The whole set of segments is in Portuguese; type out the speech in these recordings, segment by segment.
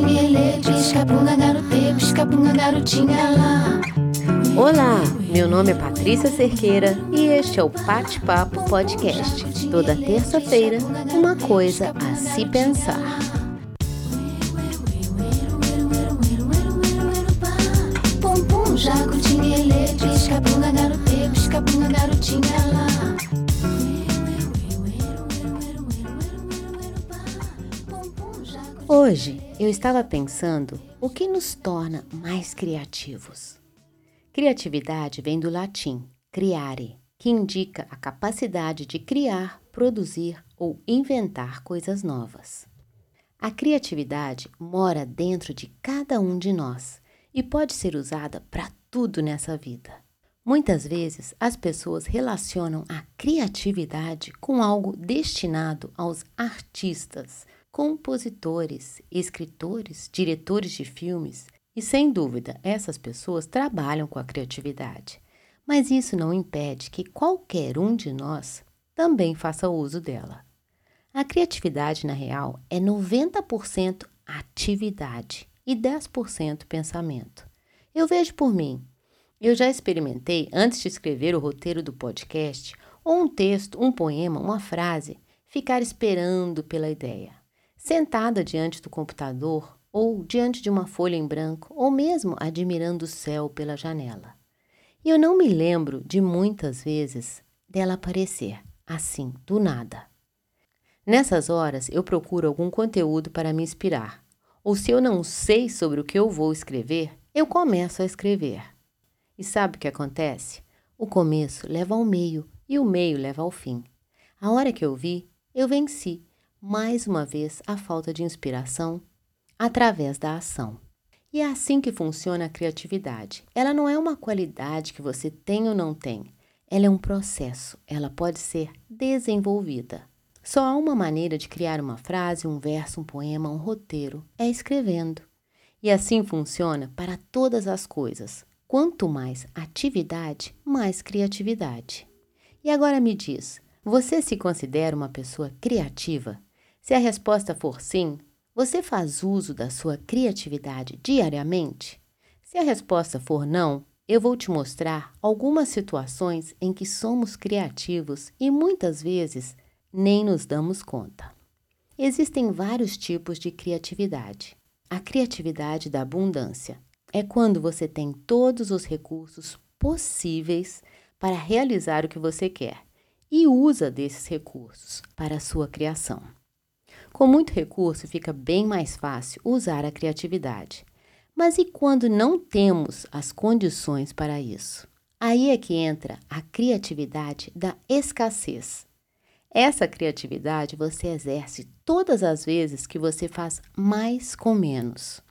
pisca-punga, garote, pisca-punga, garotinha lá. Olá, meu nome é Patrícia Cerqueira e este é o Pate Papo Podcast. Toda terça-feira, uma coisa a se pensar. Hoje eu estava pensando o que nos torna mais criativos. Criatividade vem do latim criare, que indica a capacidade de criar, produzir ou inventar coisas novas. A criatividade mora dentro de cada um de nós e pode ser usada para tudo nessa vida. Muitas vezes as pessoas relacionam a criatividade com algo destinado aos artistas, compositores, escritores, diretores de filmes, e sem dúvida essas pessoas trabalham com a criatividade. Mas isso não impede que qualquer um de nós também faça uso dela. A criatividade, na real, é 90% atividade e 10% pensamento. Eu vejo por mim. Eu já experimentei, antes de escrever o roteiro do podcast, ou um texto, um poema, uma frase, ficar esperando pela ideia sentada diante do computador ou diante de uma folha em branco, ou mesmo admirando o céu pela janela. E eu não me lembro de muitas vezes dela aparecer assim, do nada. Nessas horas eu procuro algum conteúdo para me inspirar, ou se eu não sei sobre o que eu vou escrever, eu começo a escrever. E sabe o que acontece? O começo leva ao meio e o meio leva ao fim. A hora que eu vi, eu venci mais uma vez a falta de inspiração através da ação. E é assim que funciona a criatividade. Ela não é uma qualidade que você tem ou não tem. Ela é um processo. Ela pode ser desenvolvida. Só há uma maneira de criar uma frase, um verso, um poema, um roteiro: é escrevendo. E assim funciona para todas as coisas. Quanto mais atividade, mais criatividade. E agora me diz: você se considera uma pessoa criativa? Se a resposta for sim, você faz uso da sua criatividade diariamente? Se a resposta for não, eu vou te mostrar algumas situações em que somos criativos e muitas vezes nem nos damos conta. Existem vários tipos de criatividade. A criatividade da abundância é quando você tem todos os recursos possíveis para realizar o que você quer e usa desses recursos para a sua criação. Com muito recurso, fica bem mais fácil usar a criatividade. Mas e quando não temos as condições para isso? Aí é que entra a criatividade da escassez. Essa criatividade você exerce todas as vezes que você faz mais com menos.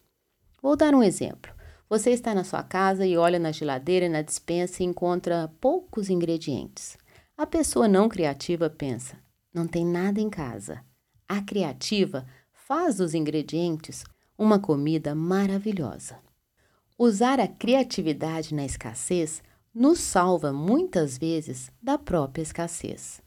Vou dar um exemplo. Você está na sua casa e olha na geladeira e na despensa e encontra poucos ingredientes. A pessoa não criativa pensa: não tem nada em casa. A criativa faz dos ingredientes uma comida maravilhosa. Usar a criatividade na escassez nos salva muitas vezes da própria escassez.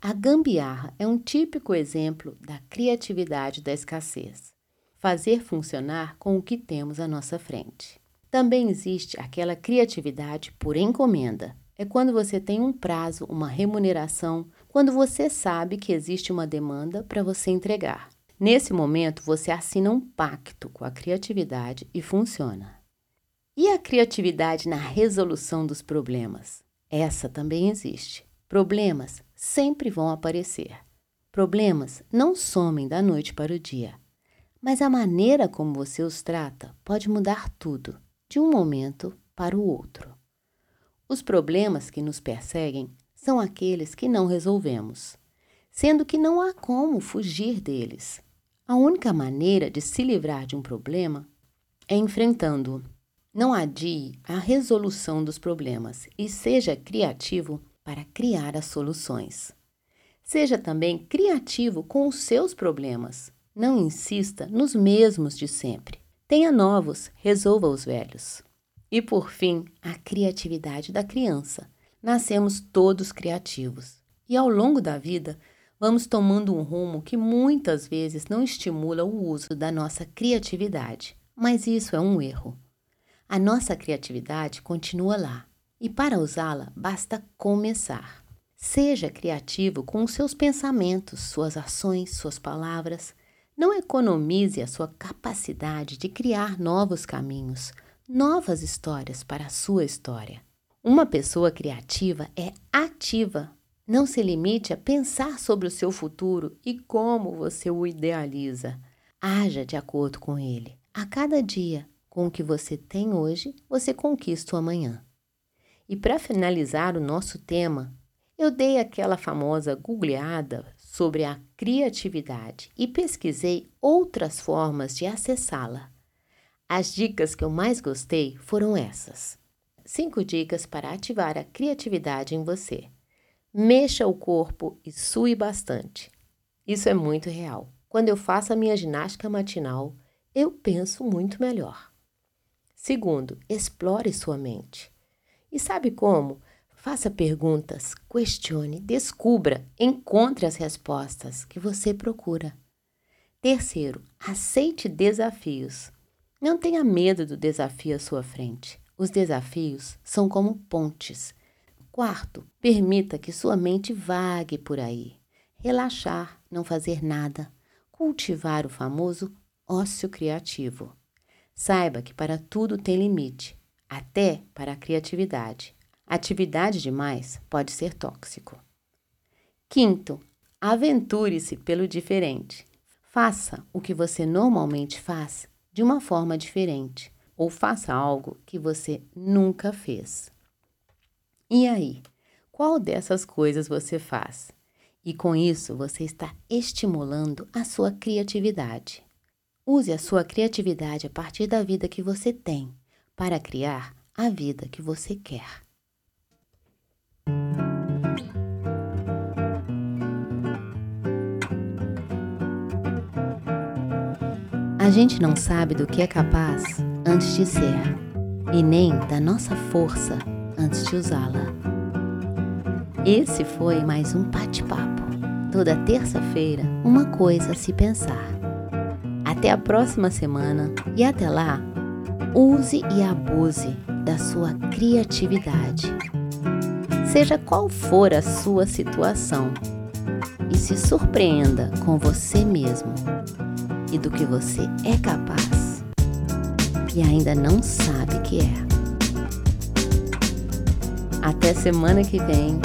A gambiarra é um típico exemplo da criatividade da escassez. Fazer funcionar com o que temos à nossa frente. Também existe aquela criatividade por encomenda. É quando você tem um prazo, uma remuneração, quando você sabe que existe uma demanda para você entregar. Nesse momento, você assina um pacto com a criatividade e funciona. E a criatividade na resolução dos problemas? Essa também existe. Problemas sempre vão aparecer. Problemas não somem da noite para o dia, mas a maneira como você os trata pode mudar tudo, de um momento para o outro. Os problemas que nos perseguem são aqueles que não resolvemos, sendo que não há como fugir deles. A única maneira de se livrar de um problema é enfrentando-o. Não adie a resolução dos problemas e seja criativo para criar as soluções. Seja também criativo com os seus problemas. Não insista nos mesmos de sempre. Tenha novos, resolva os velhos. E por fim, a criatividade da criança nascemos todos criativos. E ao longo da vida, vamos tomando um rumo que muitas vezes não estimula o uso da nossa criatividade. Mas isso é um erro. A nossa criatividade continua lá e para usá-la basta começar. Seja criativo com os seus pensamentos, suas ações, suas palavras. Não economize a sua capacidade de criar novos caminhos, novas histórias para a sua história. Uma pessoa criativa é ativa. Não se limite a pensar sobre o seu futuro e como você o idealiza. Haja de acordo com ele. A cada dia, com o que você tem hoje, você conquista o amanhã. E para finalizar o nosso tema, eu dei aquela famosa googleada sobre a criatividade e pesquisei outras formas de acessá-la. As dicas que eu mais gostei foram essas. Cinco dicas para ativar a criatividade em você. Mexa o corpo e sue bastante. Isso é muito real. Quando eu faço a minha ginástica matinal, eu penso muito melhor. Segundo, explore sua mente. E sabe como? Faça perguntas, questione, descubra, encontre as respostas que você procura. Terceiro, aceite desafios. Não tenha medo do desafio à sua frente. Os desafios são como pontes. Quarto, permita que sua mente vague por aí. Relaxar, não fazer nada. Cultivar o famoso ócio criativo. Saiba que para tudo tem limite, até para a criatividade. Atividade demais pode ser tóxico. Quinto, aventure-se pelo diferente. Faça o que você normalmente faz de uma forma diferente ou faça algo que você nunca fez. E aí, qual dessas coisas você faz? E com isso você está estimulando a sua criatividade. Use a sua criatividade a partir da vida que você tem para criar a vida que você quer. A gente não sabe do que é capaz antes de ser, e nem da nossa força antes de usá-la. Esse foi mais um bate-papo. Toda terça-feira, uma coisa a se pensar. Até a próxima semana e até lá, use e abuse da sua criatividade. Seja qual for a sua situação, e se surpreenda com você mesmo e do que você é capaz e ainda não sabe que é. Até semana que vem.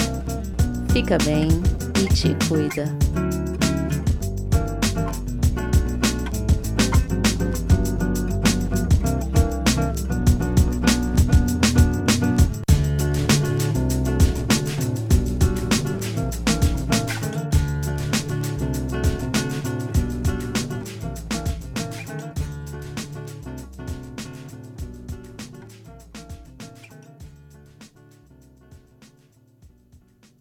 Fica bem e te cuida.